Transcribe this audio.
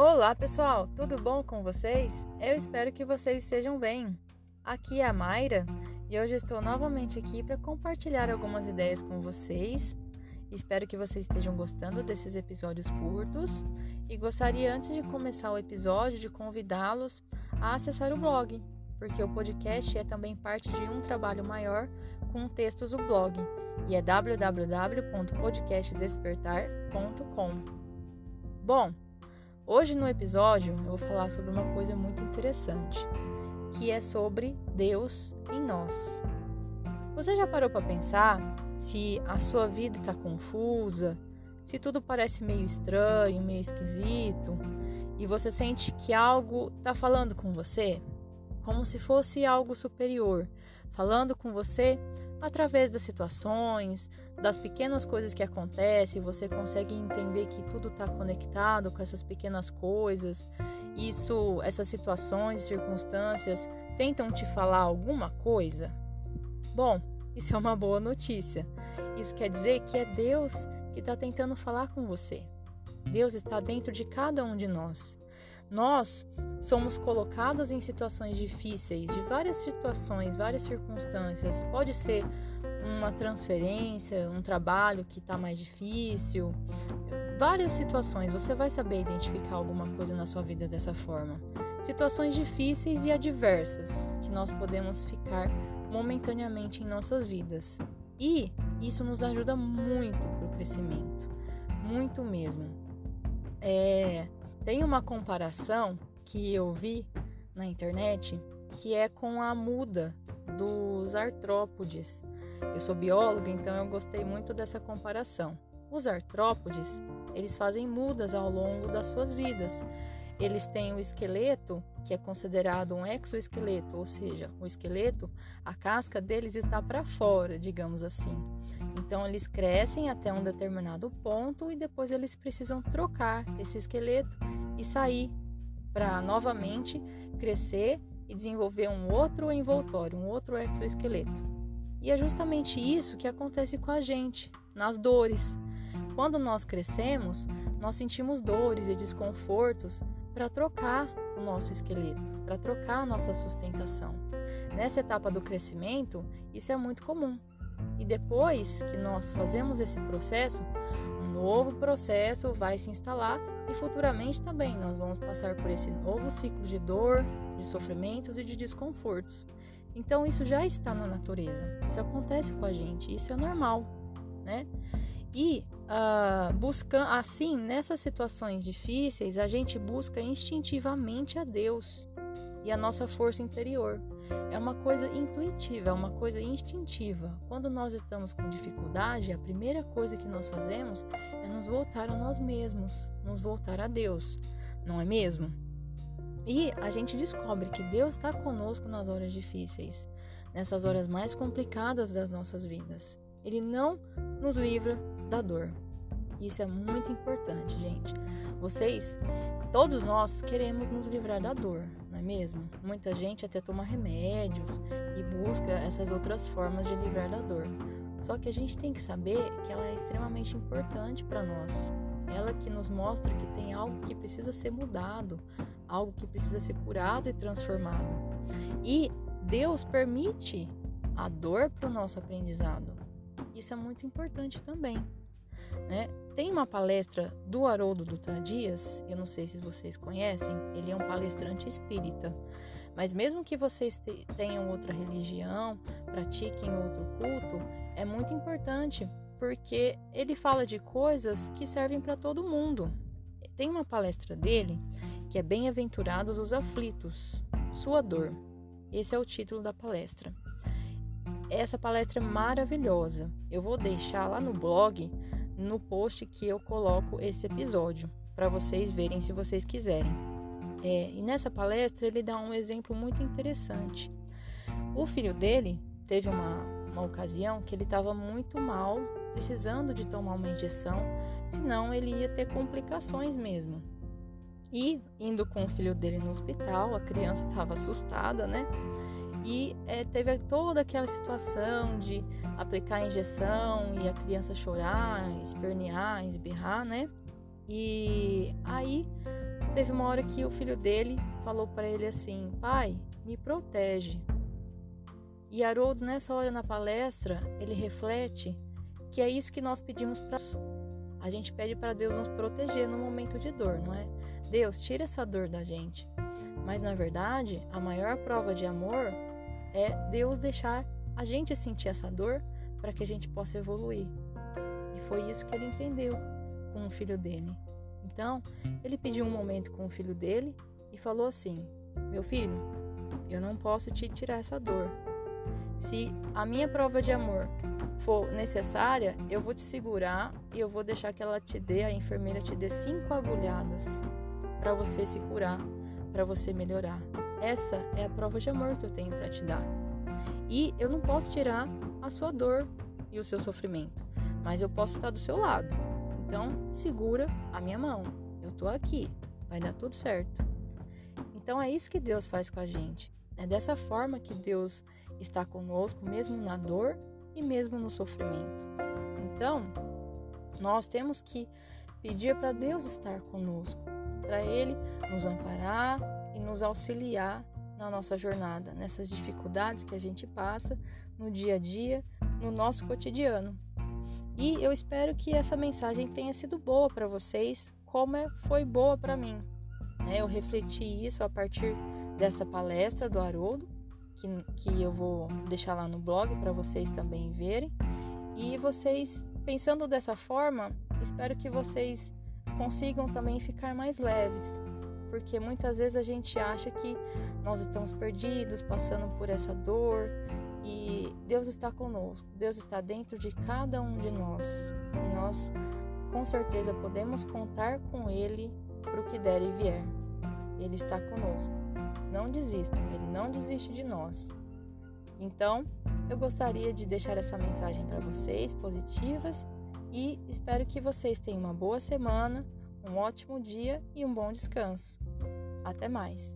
Olá pessoal, tudo bom com vocês? Eu espero que vocês estejam bem. Aqui é a Mayra e hoje estou novamente aqui para compartilhar algumas ideias com vocês. Espero que vocês estejam gostando desses episódios curtos e gostaria antes de começar o episódio de convidá-los a acessar o blog, porque o podcast é também parte de um trabalho maior com textos do blog e é www.podcastdespertar.com. Bom, Hoje no episódio eu vou falar sobre uma coisa muito interessante, que é sobre Deus em nós. Você já parou para pensar se a sua vida está confusa, se tudo parece meio estranho, meio esquisito, e você sente que algo está falando com você, como se fosse algo superior, falando com você através das situações, das pequenas coisas que acontecem, você consegue entender que tudo está conectado com essas pequenas coisas. Isso, essas situações, circunstâncias tentam te falar alguma coisa? Bom, isso é uma boa notícia. Isso quer dizer que é Deus que está tentando falar com você. Deus está dentro de cada um de nós. Nós somos colocadas em situações difíceis, de várias situações, várias circunstâncias. Pode ser uma transferência, um trabalho que está mais difícil, várias situações. Você vai saber identificar alguma coisa na sua vida dessa forma. Situações difíceis e adversas que nós podemos ficar momentaneamente em nossas vidas. E isso nos ajuda muito para o crescimento, muito mesmo. É, tem uma comparação que eu vi na internet que é com a muda dos artrópodes. Eu sou bióloga, então eu gostei muito dessa comparação. Os artrópodes, eles fazem mudas ao longo das suas vidas. Eles têm o esqueleto, que é considerado um exoesqueleto, ou seja, o esqueleto, a casca deles está para fora, digamos assim. Então eles crescem até um determinado ponto e depois eles precisam trocar esse esqueleto e sair para novamente crescer e desenvolver um outro envoltório, um outro exoesqueleto. E é justamente isso que acontece com a gente, nas dores. Quando nós crescemos, nós sentimos dores e desconfortos para trocar o nosso esqueleto, para trocar a nossa sustentação. Nessa etapa do crescimento, isso é muito comum. E depois que nós fazemos esse processo, novo processo vai se instalar e futuramente também nós vamos passar por esse novo ciclo de dor, de sofrimentos e de desconfortos. Então isso já está na natureza, isso acontece com a gente, isso é normal, né? E uh, buscando assim nessas situações difíceis a gente busca instintivamente a Deus e a nossa força interior. É uma coisa intuitiva, é uma coisa instintiva. Quando nós estamos com dificuldade, a primeira coisa que nós fazemos é nos voltar a nós mesmos, nos voltar a Deus, não é mesmo? E a gente descobre que Deus está conosco nas horas difíceis, nessas horas mais complicadas das nossas vidas. Ele não nos livra da dor. Isso é muito importante, gente. Vocês, todos nós queremos nos livrar da dor, não é mesmo? Muita gente até toma remédios e busca essas outras formas de livrar da dor. Só que a gente tem que saber que ela é extremamente importante para nós. Ela que nos mostra que tem algo que precisa ser mudado, algo que precisa ser curado e transformado. E Deus permite a dor para o nosso aprendizado. Isso é muito importante também. Né? Tem uma palestra do Haroldo Dutra Dias, eu não sei se vocês conhecem, ele é um palestrante espírita. Mas mesmo que vocês tenham outra religião, pratiquem outro culto, é muito importante porque ele fala de coisas que servem para todo mundo. Tem uma palestra dele que é Bem-aventurados os aflitos, sua dor. Esse é o título da palestra. Essa palestra é maravilhosa. Eu vou deixar lá no blog no post que eu coloco esse episódio, para vocês verem se vocês quiserem. É, e nessa palestra ele dá um exemplo muito interessante. O filho dele teve uma, uma ocasião que ele estava muito mal, precisando de tomar uma injeção, senão ele ia ter complicações mesmo. E indo com o filho dele no hospital, a criança estava assustada, né? E é, teve toda aquela situação de aplicar a injeção e a criança chorar, espernear, esberrar, né? E aí teve uma hora que o filho dele falou para ele assim: Pai, me protege. E Haroldo, nessa hora na palestra, ele reflete que é isso que nós pedimos para a gente pede para Deus nos proteger no momento de dor, não é? Deus, tira essa dor da gente. Mas na verdade, a maior prova de amor é Deus deixar a gente sentir essa dor para que a gente possa evoluir. E foi isso que ele entendeu com o filho dele. Então, ele pediu um momento com o filho dele e falou assim: Meu filho, eu não posso te tirar essa dor. Se a minha prova de amor for necessária, eu vou te segurar e eu vou deixar que ela te dê, a enfermeira te dê cinco agulhadas para você se curar, para você melhorar. Essa é a prova de amor que eu tenho para te dar. E eu não posso tirar a sua dor e o seu sofrimento, mas eu posso estar do seu lado. Então, segura a minha mão. Eu tô aqui. Vai dar tudo certo. Então é isso que Deus faz com a gente. É dessa forma que Deus está conosco, mesmo na dor e mesmo no sofrimento. Então, nós temos que pedir para Deus estar conosco, para Ele nos amparar e nos auxiliar na nossa jornada, nessas dificuldades que a gente passa no dia a dia, no nosso cotidiano. E eu espero que essa mensagem tenha sido boa para vocês, como é, foi boa para mim. Né? Eu refleti isso a partir dessa palestra do Haroldo, que, que eu vou deixar lá no blog para vocês também verem. E vocês, pensando dessa forma, espero que vocês consigam também ficar mais leves, porque muitas vezes a gente acha que nós estamos perdidos, passando por essa dor, e Deus está conosco, Deus está dentro de cada um de nós, e nós com certeza podemos contar com Ele para o que der e vier. Ele está conosco. Não desistam, Ele não desiste de nós. Então, eu gostaria de deixar essa mensagem para vocês, positivas, e espero que vocês tenham uma boa semana, um ótimo dia e um bom descanso. Até mais!